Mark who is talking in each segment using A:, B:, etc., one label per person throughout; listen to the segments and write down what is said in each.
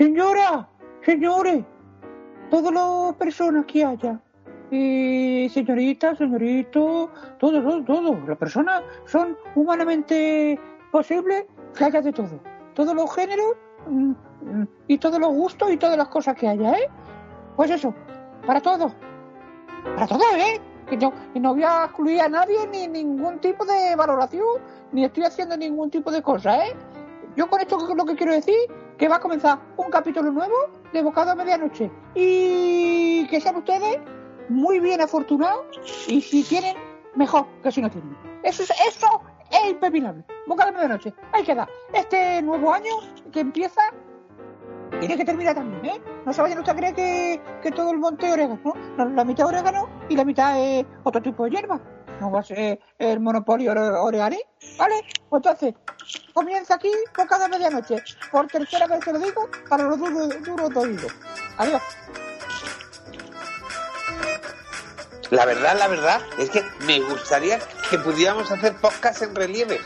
A: Señora, señores, todas las personas que haya, eh, señorita, señorito, todo, todo, todo, las personas son humanamente posibles que haya de todo. Todos los géneros mm, y todos los gustos y todas las cosas que haya, ¿eh? Pues eso, para todo. Para todo, ¿eh? Que no, que no voy a excluir a nadie ni ningún tipo de valoración, ni estoy haciendo ningún tipo de cosa, ¿eh? Yo con esto lo que quiero decir que va a comenzar un capítulo nuevo de Bocado a Medianoche. Y que sean ustedes muy bien afortunados y si tienen, mejor que si no tienen. Eso es, eso es impepinable. Bocado a Medianoche. Ahí queda. Este nuevo año que empieza tiene que terminar también, ¿eh? No se vayan ustedes a creer que, que todo el monte es orégano, ¿no? La mitad orégano y la mitad es otro tipo de hierba. No va a ser el monopolio ore- oreganí, ¿vale? Pues entonces, comienza aquí por cada medianoche. Por tercera vez se lo digo, para los duros, duros de oído. Adiós.
B: La verdad, la verdad, es que me gustaría que pudiéramos hacer podcast en relieve.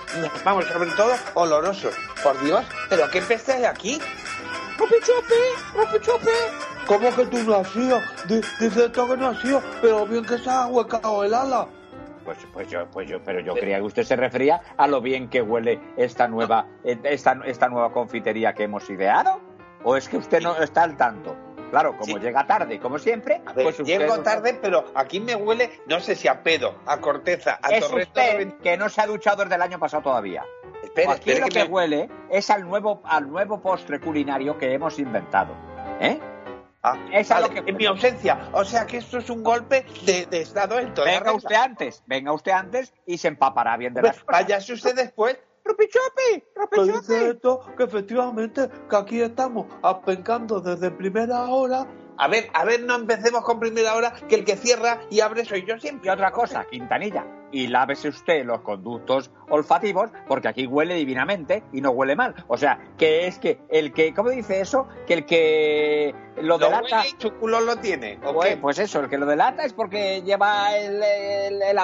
B: Vamos, sobre todo olorosos. Por Dios, ¿pero qué peste hay aquí?
A: ¡Ropichope! ¡Ropichope!
C: ¿Cómo que tú no has sido? Di- Dice esto que no has sido, pero bien que se ha huecado el ala.
D: Pues, pues yo, pues yo, pero yo creía que usted se refería a lo bien que huele esta nueva, eh, esta, esta nueva confitería que hemos ideado. ¿O es que usted no está al tanto? Claro, como
B: Sí.
D: llega tarde, como siempre,
B: ver,
D: pues
B: llego
D: no-
B: tarde, pero aquí me huele, no sé si a pedo, a corteza, a
D: Es
B: torreta
D: usted
B: de-
D: que no se ha duchado desde el año pasado todavía. Aquí lo
B: que
D: que
B: me-
D: huele es al nuevo, al nuevo postre culinario que hemos inventado. ¿Eh?
B: Ah,
D: es a lo
B: vale,
D: que-
B: en mi ausencia. O sea que esto es un golpe de, de estado en toda
D: Venga usted antes, venga usted antes y se empapará bien de
B: Hombre,
D: las cosas.
B: Váyase usted después.
C: Dice
A: ¡Ropichope!
C: esto que efectivamente que aquí estamos apencando desde primera hora.
B: A ver, a ver, no empecemos con primera hora, que el que cierra y abre soy yo
D: Y
B: siempre.
D: otra cosa, Quintanilla, y lávese usted los conductos olfativos, porque aquí huele divinamente y no huele mal. O sea, que es que el que, ¿cómo dice eso? Que el que lo
B: Lo
D: delata.
B: huele y su culo lo tiene. ¿o
D: Pues, pues eso, el que lo delata es porque lleva el, el, el.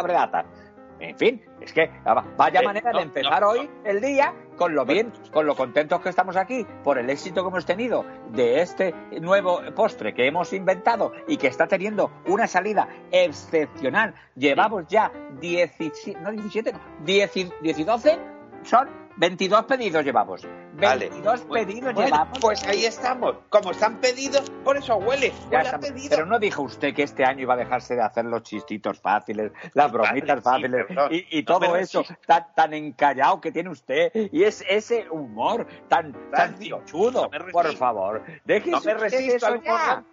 D: En fin, es que ah, vaya
B: Eh,
D: manera
B: no,
D: de empezar
B: no,
D: hoy el día con lo bien, con lo contentos que estamos aquí, por el éxito que hemos tenido de este nuevo postre que hemos inventado y que está teniendo una salida excepcional. Llevamos ya 17, no 17, no, 10, y- 10 y 12, son 22 pedidos llevamos.
B: Vale.
D: 22 pedidos
B: Bueno,
D: llevamos.
B: pues ahí estamos. Como están pedidos, por eso huele.
D: Ya
B: Huele a
D: estamos.
B: pedido.
D: Pero no dijo usted que este año iba a dejarse de hacer los chistitos fáciles, las bromitas
B: sí,
D: fáciles
B: perdón.
D: y, y
B: No
D: todo eso tan, tan encallado que tiene usd y es ese humor tan, tan chudo.
B: No.
D: Por favor, déjese
B: No me
D: usted
B: resisto
D: eso
B: al humor.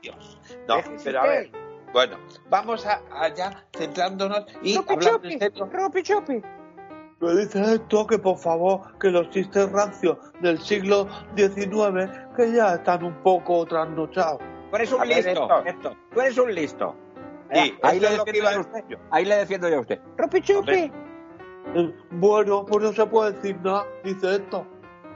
B: No,
D: Déjese
B: pero a
D: usted.
B: ver. Bueno, vamos a, allá centrándonos y hablando en serio.
A: ¡Ropichope!
C: Me dice esto que por favor que los chistes rancios del siglo XIX que ya están un poco trasnochados.
D: Tú eres un
B: ver,
D: listo,
B: Héctor.
D: Héctor. Tú eres un listo.
B: Sí,
D: ahí,
B: esto
D: le defiendo yo
B: a
D: usted. ahí le defiendo yo a usted.
A: ¡Ropichope!
C: Eh, Bueno, pues no se puede decir nada, dice esto.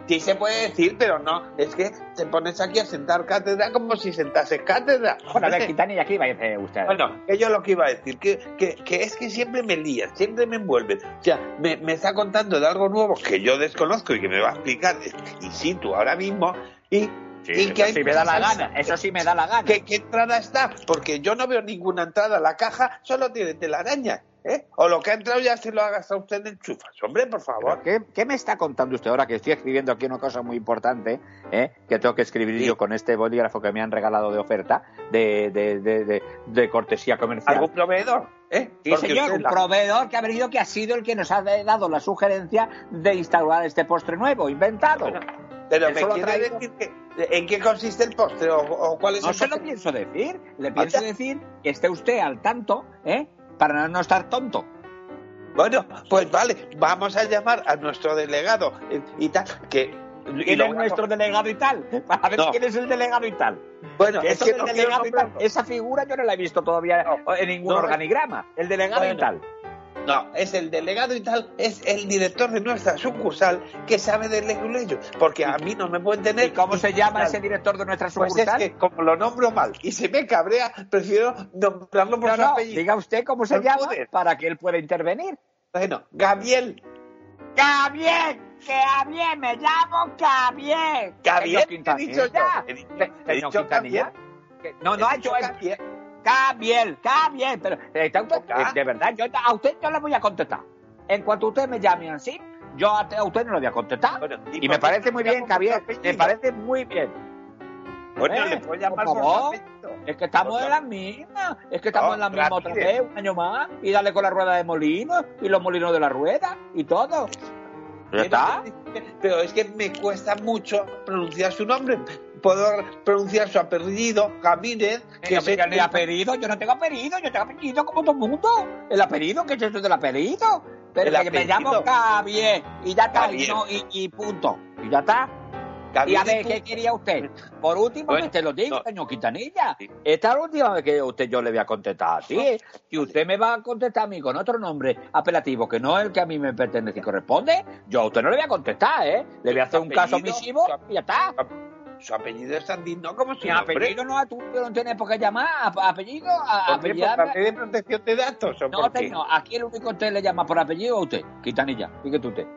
B: Sí se puede decir, pero no. Es que te pones aquí a sentar cátedra como si sentases cátedra.
D: Bueno, a ver, Quintanilla, aquí va a decir usted.
B: Bueno, que yo lo que iba a decir, que, que, que es que siempre me lían, siempre me envuelven. O sea, me, me está contando de algo nuevo que yo desconozco y que me va a explicar in situ ahora mismo. Y,
D: Sí,
B: y
D: eso
B: que hay
D: sí me da la gana, eso sí me da la gana.
B: ¿Qué, qué entrada está? Porque yo no veo ninguna entrada. La caja solo tiene telaraña. ¿Eh? O lo que ha entrado ya se lo ha gastado usted en chufas. Hombre, por favor.
D: ¿Qué, qué me está contando usted ahora que estoy escribiendo aquí una cosa muy importante ¿eh? que tengo que escribir
B: Sí.
D: yo con este bolígrafo que me han regalado de oferta de, de, de, de- de cortesía comercial?
B: ¿Algún proveedor? ¿eh?
D: Sí, señor, un
B: la-
D: proveedor que ha venido que ha sido el que nos ha dado la sugerencia de instaurar este postre nuevo, inventado.
B: Bueno, Pero me quiere decir que, en qué consiste el postre o, o cuál es
D: No
B: el
D: se lo pienso decir, le pienso decir que esté usted al tanto, ¿eh? Para no estar tonto.
B: Bueno, pues vale, vamos a llamar a nuestro delegado y tal, que...
D: ¿Quién
B: lo
D: es nuestro delegado y tal? Para ver
B: No.
D: quién es el delegado y tal.
B: Bueno, es que no quiero
D: delegado y tal, esa figura yo no la he visto todavía
B: No.
D: en ningún organigrama. El delegado y tal.
B: No, es el delegado y tal, es el director de nuestra sucursal que sabe de leguleyo, porque a mí no me pueden tener...
D: ¿Y cómo se llama ese director de nuestra
B: Pues es
D: sucursal?
B: que como lo nombro mal y se me cabrea, prefiero nombrarlo por
D: No,
B: su
D: no,
B: apellido.
D: diga usted cómo se llama para que él pueda intervenir.
B: Bueno, Gabriel.
D: ¡Gabriel! Cabier, me llamo Señor
B: ¿qué he dicho yo? He dicho- he dicho.
D: Que- No, no
B: He Cabier,
D: Cabier. Pero, eh, está usted- eh, de verdad, yo a usted no le voy a contestar. En cuanto usted me llame así, yo a, a usted no le voy a contestar.
B: Bueno,
D: Y me parece muy bien, Javier. Me parece muy bien.
B: Bueno,
D: Eh,
B: le llamar
D: por favor. Es que estamos en la misma. Es que estamos
B: No,
D: en la misma otra vez, un año más. Y dale con la rueda de molino y los molinos de la rueda y todo. ¿Ya está?
B: Pero es que me cuesta mucho pronunciar su nombre. Puedo pronunciar su apellido, Ramírez,
D: Que
B: que
D: el apellido, yo no tengo apellido, yo tengo apellido como todo el mundo. El apellido, ¿qué es eso del apellido? Pero que me llamo Javier y ya está, y,
B: Javier.
D: no, y, y punto. Y ya está. Y a ver, ¿qué quería usted? Por último,
B: Bueno,
D: te lo digo,
B: no.
D: señor Quintanilla.
B: Sí.
D: Esta es la última vez que usted yo le voy a contestar así. Si usted me va a contestar a mí con otro nombre apelativo que no es el que a mí me pertenece y corresponde, yo a usted no le voy a contestar, ¿eh? Le voy a hacer un caso omisivo y ya está.
B: Su apellido es tan digno como nombre.
D: apellido no, tú no tienes por qué llamar a- apellido, a,
B: ¿Por qué? ¿Por
D: apellidarme.
B: la ley de protección de datos o
D: No,
B: por qué?
D: aquí el único que usted le llama por apellido a usted, Quintanilla, fíjate usted.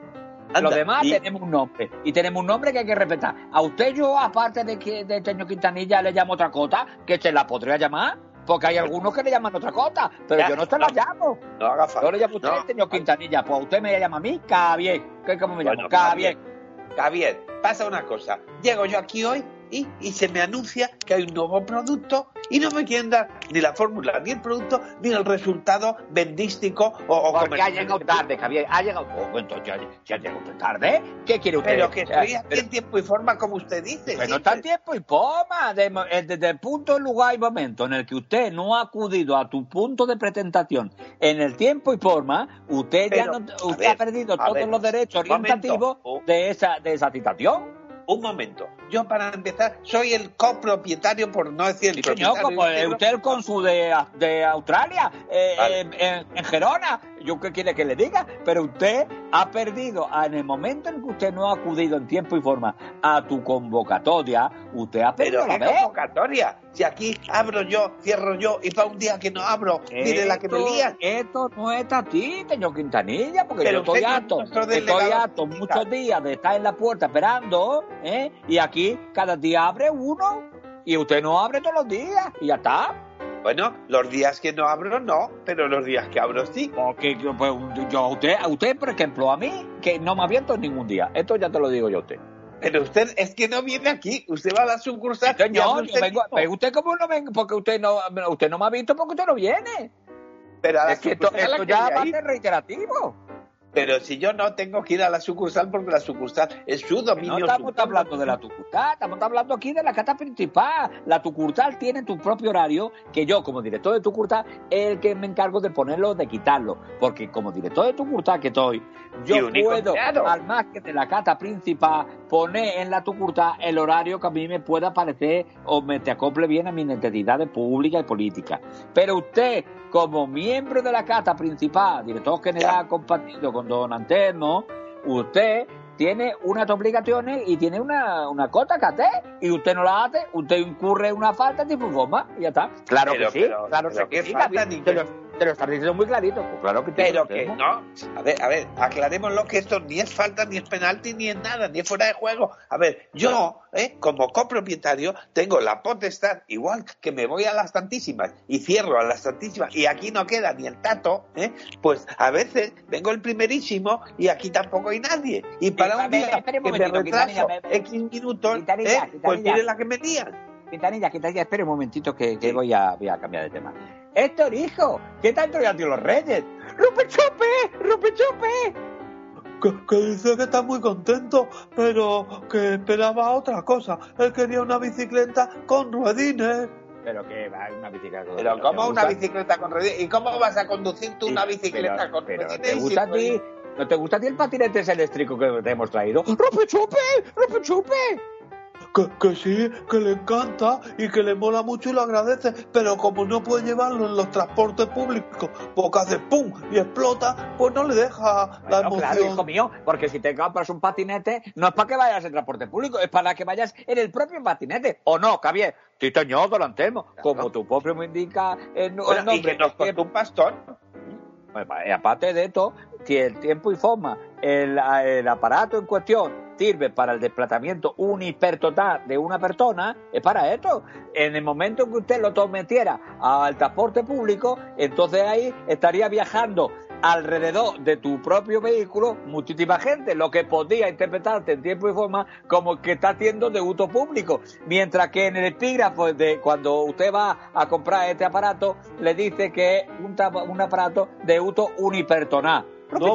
B: Anda,
D: Los demás
B: y-
D: tenemos un nombre y tenemos un nombre que hay que respetar. A usted yo, aparte de que de señor Quintanilla le llamo otra cosa, que se la podría llamar, porque hay algunos que le llaman otra cosa, pero
B: Ya,
D: yo no se la
B: no.
D: llamo.
B: No haga falta.
D: Yo le llamo a usted
B: No.
D: señor Quintanilla, pues usted me llama a mí Cabier. ¿Qué cómo me llamo?
B: Bueno,
D: Cabier.
B: Javier, pasa una cosa. Llego yo aquí hoy y, y se me anuncia que hay un nuevo producto y no me quieren dar ni la fórmula, ni el producto, ni el resultado vendístico o, o
D: Porque ha llegado tarde, Javier. Ha llegado. Oh, entonces ya, usted tarde. ¿Qué quiere usted?
B: Pero que estoy
D: Eh,
B: aquí en tiempo y forma como usted dice.
D: Pero está en tiempo y forma. Eh, Desde el punto, lugar y momento en el que usted no ha acudido a tu punto de presentación en el tiempo y forma, usted ya no, usted
B: ver,
D: ha perdido todos
B: ver,
D: los derechos
B: momento.
D: orientativos
B: Oh.
D: de esa, de esa citación.
B: Un momento. Yo, para empezar, soy el copropietario, por no decir el
D: Sí, señor, como
B: íntegro.
D: usted el cónsul de, de Australia, eh,
B: Vale.
D: en, en Gerona, yo qué quiere que le diga, pero usted ha perdido, en el momento en que usted no ha acudido en tiempo y forma a tu convocatoria, usted ha perdido
B: Pero
D: la vez.
B: convocatoria. Si aquí abro yo, cierro yo, y para un día que no abro, mire la que me lían.
D: Esto no es a ti, señor Quintanilla, porque
B: Pero
D: yo estoy harto, estoy harto muchos días de estar en la puerta esperando, ¿eh? Y aquí cada día abre uno y usted no abre todos los días y ya está.
B: Bueno, los días que no abro, no, pero los días que abro, sí.
D: Porque yo, pues, yo a usted, a usted, por ejemplo, a mí, que no me ha abierto ningún día. Esto ya te lo digo yo a usted.
B: Pero usted es que no viene aquí. Usted va a la sucursal.
D: Señor,
B: habla
D: yo vengo, pero usted cómo no venga, porque usted no, usted no me ha visto porque usted no viene.
B: Pero a la
D: Es que esto, esto ya va a ser reiterativo.
B: Pero si yo no tengo que ir a la sucursal porque la sucursal es su
D: No
B: dominio.
D: estamos
B: su-
D: hablando de la tucurtal, estamos hablando aquí de la cata principal. La tucurtal tiene tu propio horario, que yo como director de tucurtal es el que me encargo de ponerlo, de quitarlo. Porque como director de tucurtal que estoy, yo puedo,
B: empleado.
D: al más que de la cata principal, poner en la tucurtal el horario que a mí me pueda parecer o me te acople bien a mis necesidades públicas y políticas. Pero usted, como miembro de la cata principal, director general compartido con don Anterno, usted tiene unas obligaciones y tiene una, una cota que hacer y usted no la hace, usted incurre en una falta de forma y ya está. Claro
B: Pero-
D: que sí,
B: pero-
D: claro
B: pero
D: que
B: qué
D: sí,
B: falta
D: te, lo, te estás diciendo muy clarito, pues claro que sí,
B: Pero
D: lo
B: que no. A ver, a ver, aclarémoslo que esto ni es falta, ni es penalti, ni es nada, ni es fuera de juego. A ver, yo, ¿eh? como copropietario, tengo la potestad, igual que me voy a las tantísimas y cierro a las tantísimas y aquí no queda ni el tato, ¿eh? Pues a veces vengo el primerísimo y aquí tampoco hay nadie. Y para un
D: espere,
B: día
D: un
B: que me retraso X minutos, ¿eh? pues mire la que me lían.
D: Quintanilla, Quintanilla, espere un momentito que, que
B: Sí.
D: voy, a, voy a cambiar de tema. Héctor, hijo, ¿qué tanto ya tío los reyes? ¡Rupe chupe! ¡Rupe chupe!
C: Que, que dice que está muy contento, pero que esperaba otra cosa. Él quería una bicicleta con ruedines.
D: Pero que va una bicicleta.
B: Pero
D: ¿te
B: ¿cómo una bicicleta con ruedas? ¿Y cómo vas a conducir tú
D: Sí,
B: una bicicleta
D: pero-
B: con
D: pero
B: ruedas?
D: ¿te gusta a ti? ¿No te gusta a ti el patinete eléctrico que te hemos traído? ¡Rupe chupe!
C: Que, que sí, que le encanta y que le mola mucho y lo agradece, pero como no puede llevarlo en los transportes públicos porque hace pum y explota, pues no le deja la
D: Bueno, claro,
C: emoción.
D: hijo mío, porque si te compras un patinete, no es para que vayas en transporte público, es para que vayas en el propio patinete. ¿O no, Javier? Sí, señor, don Antelmo. Como tu propio me indica el, el
B: Bueno, y
D: nombre.
B: que nos
D: que-
B: costó un pastón.
D: Pues, eh, aparte de esto, el tiempo y forma, el, el aparato en cuestión sirve para el desplazamiento unipertotal de una persona, es para esto. En el momento en que usted lo metiera al transporte público, entonces ahí estaría viajando alrededor de tu propio vehículo muchísima gente, lo que podría interpretarte en tiempo y forma como que está haciendo de uso público, mientras que en el epígrafo de cuando usted va a comprar este aparato le dice que es un, aparato de uso unipersonal.
C: No,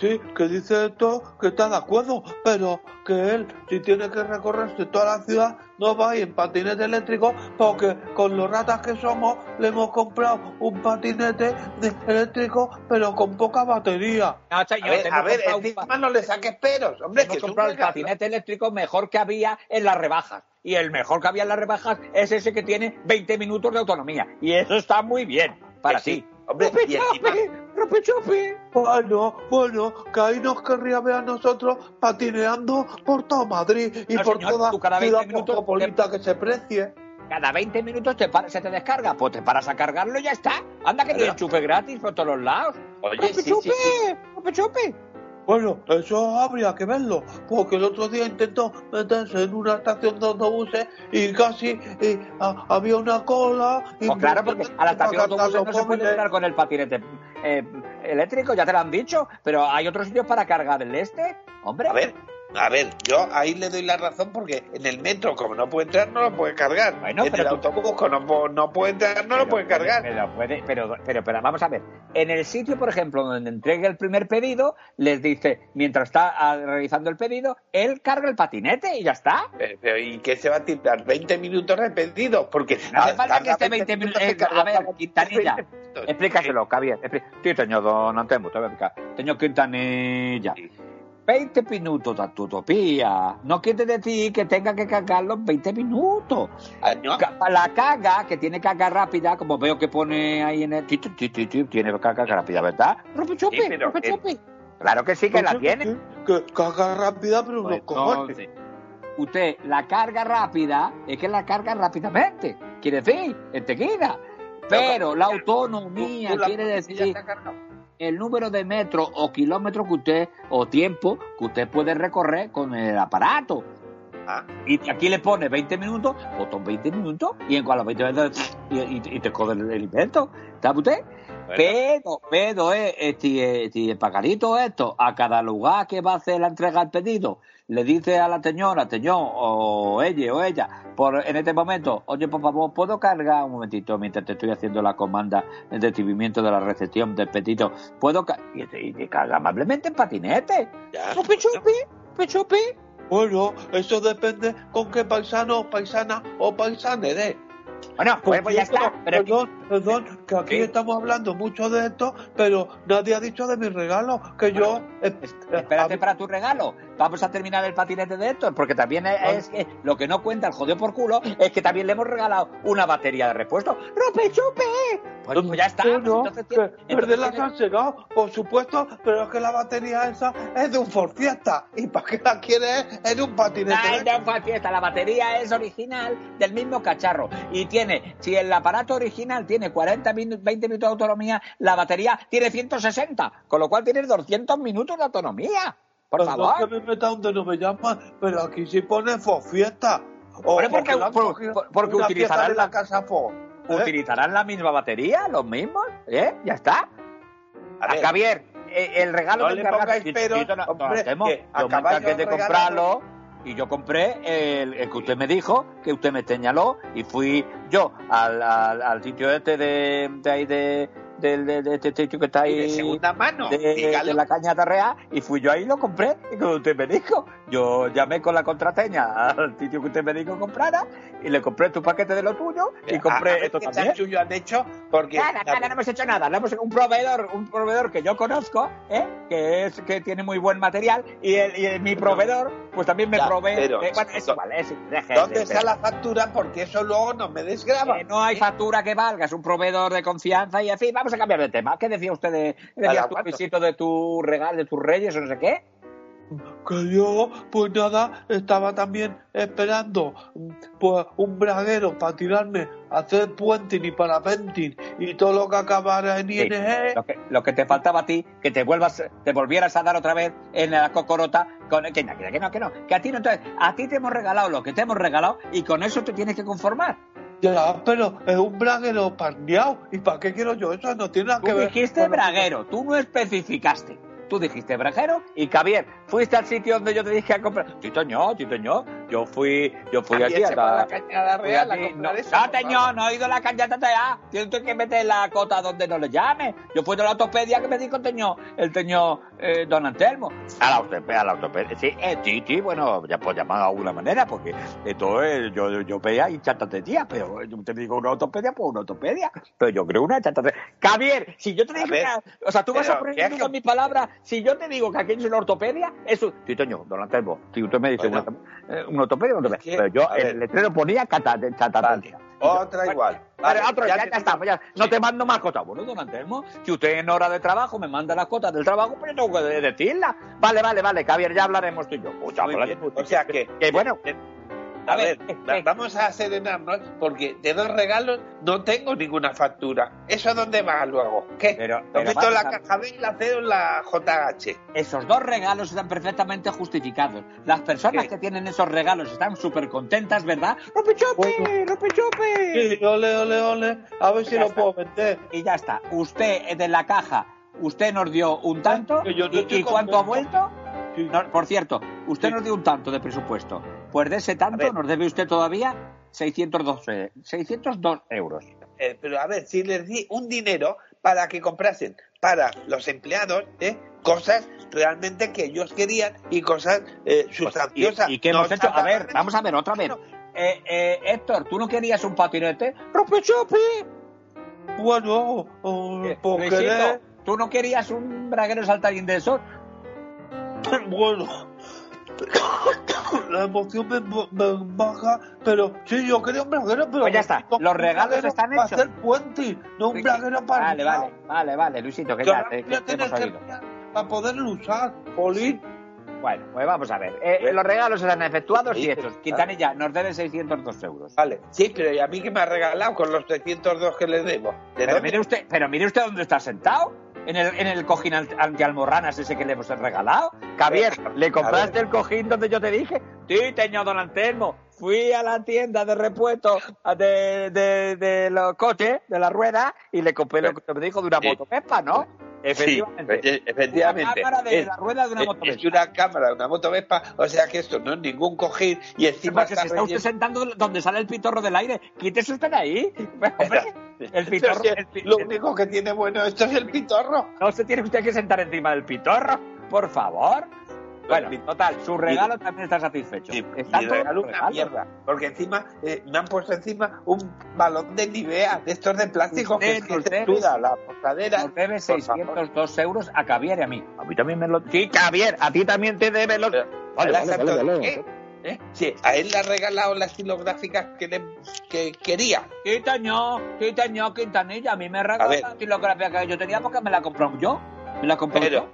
C: sí, que dice esto, que está de acuerdo, pero que él, si tiene que recorrerse toda la ciudad, no va a ir en patinete eléctrico, porque con los ratas que somos, le hemos comprado un patinete de- eléctrico, pero con poca batería.
D: No,
B: A
D: señor,
B: ver, a ver,
D: comprado un
B: encima
D: pa-
B: no le saques peros, hombre,
D: Hemos
B: que
D: comprado el patinete eléctrico mejor que había en las rebajas. Y el mejor que había en las rebajas es ese que tiene 20 minutos de autonomía. Y eso está muy bien para
B: Que sí, Hombre, y encima,
C: Bueno, bueno, que ahí nos querría ver a nosotros patineando por todo Madrid y
D: No,
C: por
D: señor,
C: toda
D: cada 20
C: ciudad
D: minutos
C: que se precie.
D: Cada 20 minutos te para- se te descarga. Pues te paras a cargarlo y ya está. Anda que tiene
B: Claro.
D: enchufe gratis por todos los lados.
B: oye, sí, sí, sí.
A: ¡Rope chupe!
C: Bueno, eso habría que verlo, porque el otro día intentó meterse en una estación de autobuses y casi ha- había una cola. y
D: Pues claro, porque a la estación de autobuses no se puede entrar con el patinete eh, eléctrico, ya te lo han dicho. Pero hay otros sitios para cargar el este. Hombre,
B: A ver, a ver, yo ahí le doy la razón porque en el metro, como no puede entrar, no lo puede cargar.
D: Bueno,
B: en
D: pero
B: el autobús, como no, no puede entrar, no lo
D: Pero
B: puede cargar.
D: Pero, puede, pero, pero, pero vamos a ver. En el sitio, por ejemplo, donde entregue el primer pedido, les dice, mientras está ah, realizando el pedido, él carga el patinete y ya está.
B: Pero, pero, ¿y qué se va a tirar? ¿20 minutos repetidos? Porque
D: No hace falta que esté 20 minutos. Eh, a ver, Quintanilla,
B: 20 minutos.
D: Explícaselo, Javier. Sí, señor Don Antemo, te voy a explicar. Señor Quintanilla.
B: Sí.
D: 20 minutos de tu utopía. No quiere decir que tenga que cargar los 20 minutos.
B: Ah, no.
D: La carga, que tiene carga rápida, como veo que pone ahí en el... ti, ti, ti, ti, ti, Tiene carga rápida, ¿verdad?
A: ¡Rope chupe!
B: Sí,
A: ¡Rope chupe!
D: Claro que sí que la tiene.
C: Que carga rápida, pero
D: Pues
C: no cojones.
D: usted la carga rápida es que la carga rápidamente, quiere decir, enseguida. Pero la autonomía quiere decir. El número de metros o kilómetros que usted, o tiempo que usted puede recorrer con el aparato.
B: Ah,
D: Y aquí le pone 20 minutos, son 20 minutos, y en cuanto a los 20 minutos, y, y- y te coge el, el invento. ¿Sabe usted?
B: bueno.
D: Pero, pero, eh, si, si el pagarito esto, a cada lugar que va a hacer la entrega del pedido, le dice a la señora, señor, o ella, o ella, por, en este momento, oye, por favor, ¿puedo cargar un momentito mientras te estoy haciendo la comanda de recibimiento de la recepción del pedido? ¿Puedo ca-?" y, carga amablemente en patinete?
B: Ya.
A: ¡Rope chupe! ¡Rope chupe!
C: Bueno, eso depende con qué paisano, paisana o paisane de.
D: Bueno, pues, pues ya está. Pero
C: perdón, perdón, que aquí estamos hablando mucho de esto, pero nadie ha dicho de mi regalo, que yo...
D: Espérate
C: a-
D: para tu regalo. Vamos a terminar el patinete de Héctor, porque también es, es que lo que no cuenta el jodido por culo es que también le hemos regalado una batería de repuesto. ¡Rope chupe! Pues, pues ya está. Pues
C: no,
D: entonces
C: que
D: entonces
C: han llegado, por supuesto, pero es que la batería esa es de un Ford Fiesta. ¿Y para qué la quieres en un patinete?
D: No fue fiesta, la batería es original del mismo cacharro y tiene, si el aparato original tiene 40 minutos, 20 minutos de autonomía, la batería tiene 160, con lo cual tienes 200 minutos de autonomía. Por
C: Perdón
D: favor.
C: que me meta donde no me llaman, pero aquí sí pone Ford Fiesta. O
D: Hombre, porque- por- por- porque utilizarán
C: la
D: la-
C: casa Ford. ¿eh?
D: ¿Utilizarán la misma batería? ¿Los mismos? ¿Eh? Ya está.
B: A
D: Javier, eh, el regalo
B: no
D: de
B: le pongáis
D: no, no,
B: hombre, que
D: Yo me de comprarlo y yo compré el, el que usted me dijo, que usted me señaló y fui yo al, al, al sitio este de, de ahí de, de, de- de este sitio que está ahí
B: de segunda mano,
D: de, de la caña tarrea y fui yo ahí y lo compré. Y como usted me dijo yo llamé con la contraseña al sitio que usted me dijo que comprara y le compré tu paquete de lo tuyo y
B: A- a
D: compré
B: ver
D: esto
B: qué
D: también
B: han hecho, porque...
D: Nada, nada, no hemos hecho nada. No hemos un proveedor, un proveedor que yo conozco, ¿eh? que es que tiene muy buen material y, el- y el- mi proveedor, pues también me
B: Ya,
D: provee.
B: pero-
D: eh, bueno, es igual, es deje,
B: ¿Dónde está la factura? Porque eso luego no me desgraba.
D: no hay factura que valga, es un proveedor de confianza y en fin, vamos a cambiar de tema. ¿Qué decía usted de, qué
B: ¿Para
D: decías tú,
B: cuánto?
D: Luisito, de tu regalo, de tus reyes o no sé qué?
C: Que yo, pues nada, estaba también esperando pues un braguero para tirarme a hacer puenting y parapenting y todo lo que acabara en
D: Sí,
C: ING.
D: Lo que, lo que te faltaba a ti, que te vuelvas, te volvieras a dar otra vez en la cocorota con que, no, que no, que no, que a ti no te, a ti te hemos regalado lo que te hemos regalado y con eso te tienes que conformar.
C: Ya, pero es un braguero parneado. ¿Y para qué quiero yo eso? No tiene nada
D: Tú
C: que ver.
D: dijiste
C: lo que-
D: braguero, tú no especificaste. Tú dijiste braguero y Javier, fuiste al sitio donde yo te dije a comprar. Sí, Toño, sí, Toño. Yo fui, yo fui
B: va a
D: a
B: la Cañada Real a
D: no,
B: eso,
D: no,
B: favor.
D: no he ido a la cañata ya. Tienes que meter la cota donde no le llame. Yo fui de la ortopedia que me dijo Toño, el Toño eh, Don Antelmo. A la ortopedia, a la ortopedia. Sí, eh, sí, sí, bueno, ya puedo llamar de alguna manera, porque esto es, yo, yo veía y tía, pero yo te digo una ortopedia, pues una ortopedia. Pero yo creo una chatatería. Javier, si yo te
B: A
D: que- o sea, tú vas a
B: ¿qué
D: poner
B: es
D: con mis palabras, si yo te digo que aquí es una ortopedia, eso, sí, Toño, Don Antelmo, si usted me dice
B: Bueno.
D: una, eh, una ortopedia, una ortopedia.
B: Es que,
D: pero yo en el letrero ponía cata- chatatería.
B: Otra igual.
D: Vale,
B: Vale,
D: otro, ya,
B: ya
D: ya está, pues ya, no te mando más cosas. Bueno, don Antelmo, si usted en hora de trabajo me manda las cotas del trabajo, pues yo tengo que decirlas. Vale, vale, vale, Javier, ya hablaremos tú y yo. Pues
B: bien. O sea que,
D: Que bueno,
B: a, ver,
D: ver,
B: va- vamos a serenarnos porque de dos regalos no tengo ninguna factura. ¿Eso dónde va luego? ¿Qué?
D: Pero- pero
B: meto la caja B y la cedo en la JH.
D: esos dos regalos están perfectamente justificados. Las personas
B: ¿Qué?
D: que tienen esos regalos están súper contentas, ¿verdad? ¡Ropechope!
C: Bueno.
D: ¡Ropechope!
C: Sí, ole, ole, ole. A ver si
D: Ya
C: lo
D: está.
C: puedo vender.
D: Y ya está. Usted eh, de la caja, usted nos dio un tanto.
C: Que yo no
D: ¿Y, y cuánto ha vuelto?
C: Sí.
D: No, por cierto, usted
C: Sí.
D: nos dio un tanto de presupuesto. Pues de ese tanto nos debe usted todavía 602, eh, 602 euros.
B: Eh, pero a ver, si les di un dinero para que comprasen para los empleados ¿eh? cosas realmente que ellos querían y cosas eh, sustanciosas.
D: ¿Y, y qué hemos hecho? A ver, vamos a ver otra vez. Héctor, ¿tú no querías un patinete? ¡Ropechope!
C: Bueno, oh.
D: ¿tú no querías un braguero saltarín de esos?
C: Bueno, la emoción me, me baja, pero sí, yo quería un braguero, pero.
D: Pues ya está, los regalos están
C: para
D: hechos.
C: hacer puente, no un braguero para.
D: Vale, vale, vale, vale, Luisito, que
C: Que
D: ya te, que
C: que para poderlo usar, Polín.
D: Bueno, pues vamos a ver. Eh, los regalos serán efectuados y hechos. Quintanilla nos debe 602 euros.
B: Vale, sí, pero ¿y a mí que me ha regalado con los 302 que le debo? ¿De
D: Pero
B: dónde?
D: mire usted, pero mire usted dónde está sentado. En el, en el cojín al- antialmorranas ese que le hemos regalado. Javier, ¿le compraste el cojín donde yo te dije? Sí, teño don Antelmo. Fui a la tienda de repuesto de, de, de los coches, de la rueda, y le compré lo que me dijo de una
B: Sí.
D: moto Vespa, ¿no?
B: Sí,
D: Efectivamente.
B: efe- efectivamente.
D: Una cámara de
B: Es-
D: la rueda de una
B: es-
D: moto
B: es una cámara de una moto Vespa, o sea que esto no es ningún cojín y encima
D: Porque se está usted
B: relleno-
D: sentando donde sale el pitorro del aire. Quítese usted de ahí. Hombre, el pitorro. El pi-
B: lo único que tiene bueno esto es el pitorro.
D: No se tiene usted que sentar encima del pitorro, por favor. Bueno, total, su regalo también está satisfecho.
B: Y,
D: Está todo
B: regalo una
D: regalo.
B: mierda, porque encima eh, me han puesto encima un balón de Nivea, de estos de plástico, que
D: Usted
B: es que
D: nos
B: te
D: debe-
B: la posadera.
D: Nos debe
B: Por favor.
D: 602 euros a Javier y a mí. A mí también me lo... Sí, Javier, a ti también te debe los...
B: Pero,
D: Vale,
B: ¿la
D: vale,
B: exacto
D: vale,
B: de
D: vale.
B: ¿Eh? Sí, a él le ha regalado las estilográficas que, le- que quería.
D: Quitaño, quitaño, Quintanilla. A mí me regaló la estilografía que yo tenía porque me la compró yo. Me la compró
B: Pero,
D: yo.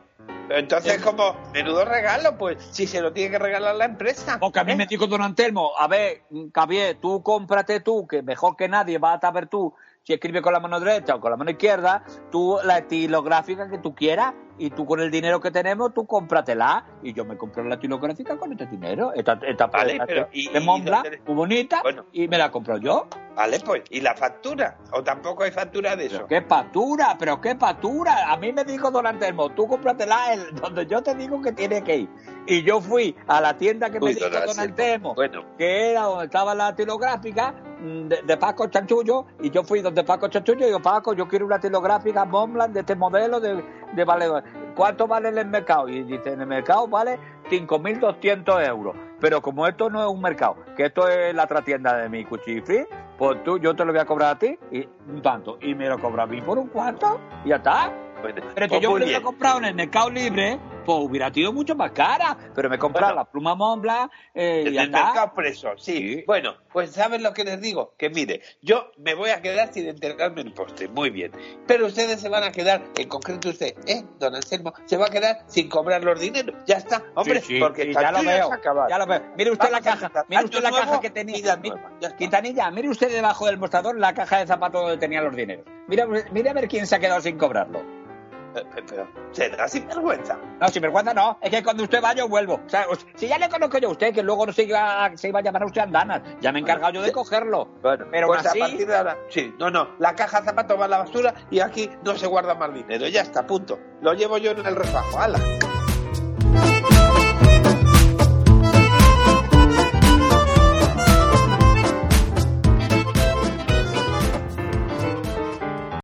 B: pero entonces, como menudo regalo, pues si se lo tiene que regalar la empresa.
D: Porque a mí
B: ¿eh?
D: me dijo don Antelmo, a ver, Javier, tú cómprate tú, que mejor que nadie vas a saber tú si escribe con la mano derecha o con la mano izquierda, tú la estilográfica que tú quieras y tú con el dinero que tenemos, tú cómpratela. Y yo me compré la estilográfica con este dinero. Esta, esta
B: Vale,
D: esta
B: pero ¿y-
D: de Montblanc, muy bonita,
B: Bueno.
D: y me la compro yo.
B: Vale, pues, ¿y la factura? ¿O tampoco hay factura de eso?
D: Qué patura, pero qué patura. A mí me dijo Don Antelmo, tú cómpratela el, donde yo te digo que tiene que ir. Y yo fui a la tienda que me dijo
B: don
D: Don. Antelmo,
B: Bueno,
D: que era donde estaba la estilográfica mm, de, de Paco Chanchullo, y yo fui donde Paco Chanchullo y digo, Paco, yo quiero una estilográfica Montblanc de este modelo de, de vale, ¿cuánto vale en el mercado? Y dice, en el mercado vale 5.200 euros. Pero como esto no es un mercado, que esto es la otra tienda de mi cuchifri, pues tú, yo te lo voy a cobrar a ti, y un tanto, y me lo cobra a mí por un cuarto, y ya está. Pero que
B: pues
D: yo lo he comprado en el Mercado Libre pues hubiera sido mucho más cara. Pero me he comprado
B: Bueno.
D: la pluma Montblanc eh, y ya
B: el
D: está.
B: mercado preso, sí.
D: Sí.
B: Bueno, pues ¿saben lo que les digo? Que mire, yo me voy a quedar sin entregarme el postre, muy bien. Pero ustedes se van a quedar, en concreto usted, ¿eh? Don Anselmo, se va a quedar sin cobrar los dineros. Ya está, hombre,
D: Sí, sí,
B: porque
D: ya lo veo, ya lo veo. Mire usted
B: Vamos
D: la caja, mire usted la caja que tenía.
B: vida
D: mi-
B: nueva, ya está.
D: Quintanilla, mire usted debajo del mostrador la caja de zapatos donde tenía los dineros. Mira, mire a ver quién se ha quedado sin cobrarlo.
B: Eh, Pero, será sin vergüenza.
D: No, sin vergüenza no, es que cuando usted va yo vuelvo. O sea, si ya le conozco yo a usted, que luego no se iba, a- se iba a llamar a usted Andanas, ya me he encargado yo de cogerlo.
B: Bueno,
D: Pero
B: pues
D: así-
B: a partir de ahora, sí, no, no, la caja de zapatos va a la basura y aquí no se guarda más dinero. Ya está, punto. Lo llevo yo en el refajo, ¡hala!